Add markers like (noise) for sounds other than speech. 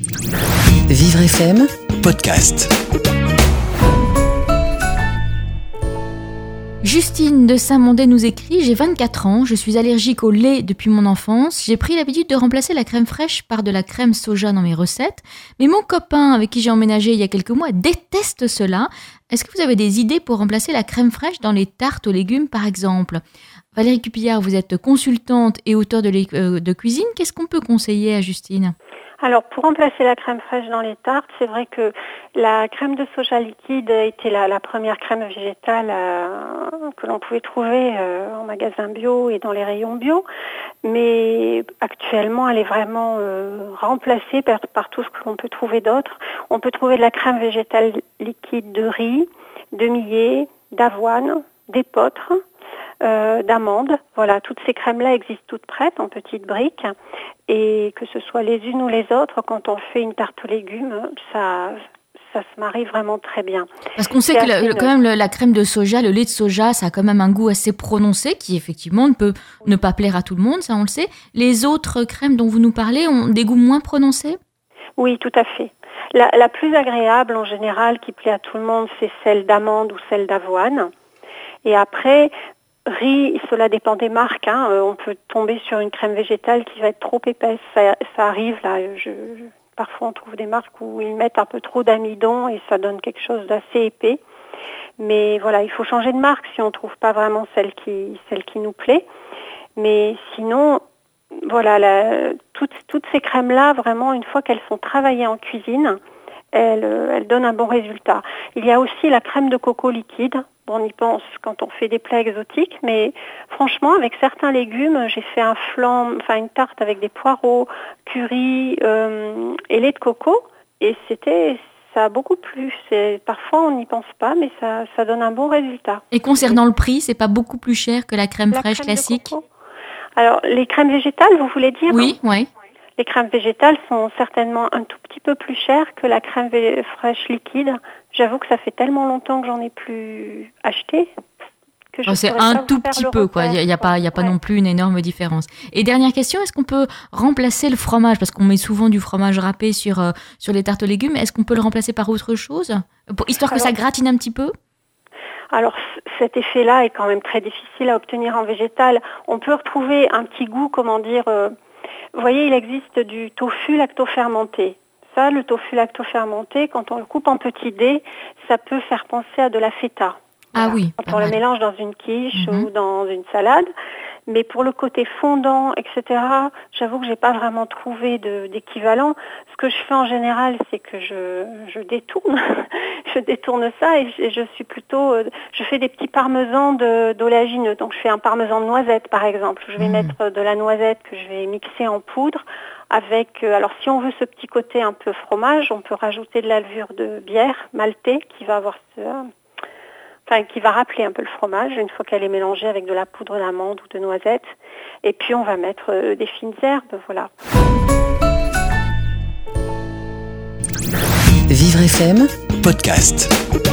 Vivre FM, podcast. Justine de Saint-Mandé nous écrit J'ai 24 ans, je suis allergique au lait depuis mon enfance. J'ai pris l'habitude de remplacer la crème fraîche par de la crème soja dans mes recettes. Mais mon copain avec qui j'ai emménagé il y a quelques mois déteste cela. Est-ce que vous avez des idées pour remplacer la crème fraîche dans les tartes aux légumes par exemple? Valérie Cupillard, vous êtes consultante et auteur de, euh, de cuisine. Qu'est-ce qu'on peut conseiller à Justine? Alors pour remplacer la crème fraîche dans les tartes, c'est vrai que la crème de soja liquide était la, la première crème végétale euh, que l'on pouvait trouver euh, en magasin bio et dans les rayons bio, mais actuellement elle est vraiment euh, remplacée par, tout ce que l'on peut trouver d'autre. On peut trouver de la crème végétale liquide de riz, de millet, d'avoine, d'épeautre. Euh, d'amandes. Voilà, toutes ces crèmes-là existent toutes prêtes en petites briques. Et que ce soit les unes ou les autres, quand on fait une tarte aux légumes, ça, ça se marie vraiment très bien. Parce qu'on sait que quand même la crème de soja, le lait de soja, ça a quand même un goût assez prononcé qui effectivement ne peut ne pas plaire à tout le monde, ça on le sait. Les autres crèmes dont vous nous parlez ont des goûts moins prononcés? Oui, tout à fait. La, la plus agréable en général qui plaît à tout le monde, c'est celle d'amande ou celle d'avoine. Et après, riz, cela dépend des marques. Hein. Euh, on peut tomber sur une crème végétale qui va être trop épaisse. Ça, arrive là. parfois, on trouve des marques où ils mettent un peu trop d'amidon et ça donne quelque chose d'assez épais. Mais voilà, il faut changer de marque si on ne trouve pas vraiment celle qui, celle qui nous plaît. Mais sinon, voilà, toutes, toutes ces crèmes-là, vraiment, une fois qu'elles sont travaillées en cuisine, elles, elles donnent un bon résultat. Il y a aussi la crème de coco liquide on y pense quand on fait des plats exotiques, mais franchement, avec certains légumes, j'ai fait un flan, enfin une tarte avec des poireaux, curry euh, et lait de coco, et c'était ça a beaucoup plu. Parfois, on n'y pense pas, mais ça, ça, donne un bon résultat. Et concernant le prix, c'est pas beaucoup plus cher que la crème fraîche classique? Alors, les crèmes végétales, vous voulez dire? Oui, oui. Les crèmes végétales sont certainement un tout petit peu plus chères que la crème fraîche liquide. J'avoue que ça fait tellement longtemps que j'en ai plus acheté. Oh, c'est un tout petit peu, quoi. Il n'y a, pas, y a pas non plus une énorme différence. Et dernière question, est-ce qu'on peut remplacer le fromage? Parce qu'on met souvent du fromage râpé sur, euh, sur les tartes aux légumes. Est-ce qu'on peut le remplacer par autre chose? Histoire que ça gratine un petit peu? alors cet effet-là est quand même très difficile à obtenir en végétal. On peut retrouver un petit goût, comment dire, euh, vous voyez, il existe du tofu lactofermenté. Ça, le tofu lactofermenté, quand on le coupe en petits dés, ça peut faire penser à de la feta. Ah oui. Quand on le mélange dans une quiche mhm. ou dans une salade. Mais pour le côté fondant, etc., j'avoue que j'ai pas vraiment trouvé d'équivalent. Ce que je fais en général, c'est que je, je détourne, (laughs) je détourne ça et je, suis plutôt, euh, je fais des petits parmesans d'oléagineux. Donc je fais un parmesan de noisette par exemple. Je vais mmh. mettre de la noisette que je vais mixer en poudre avec, euh, alors si on veut ce petit côté un peu fromage, on peut rajouter de la levure de bière maltais qui va avoir ce, qui va rappeler un peu le fromage une fois qu'elle est mélangée avec de la poudre d'amande ou de noisette. Et puis on va mettre euh, des fines herbes, voilà. Vivre FM podcast.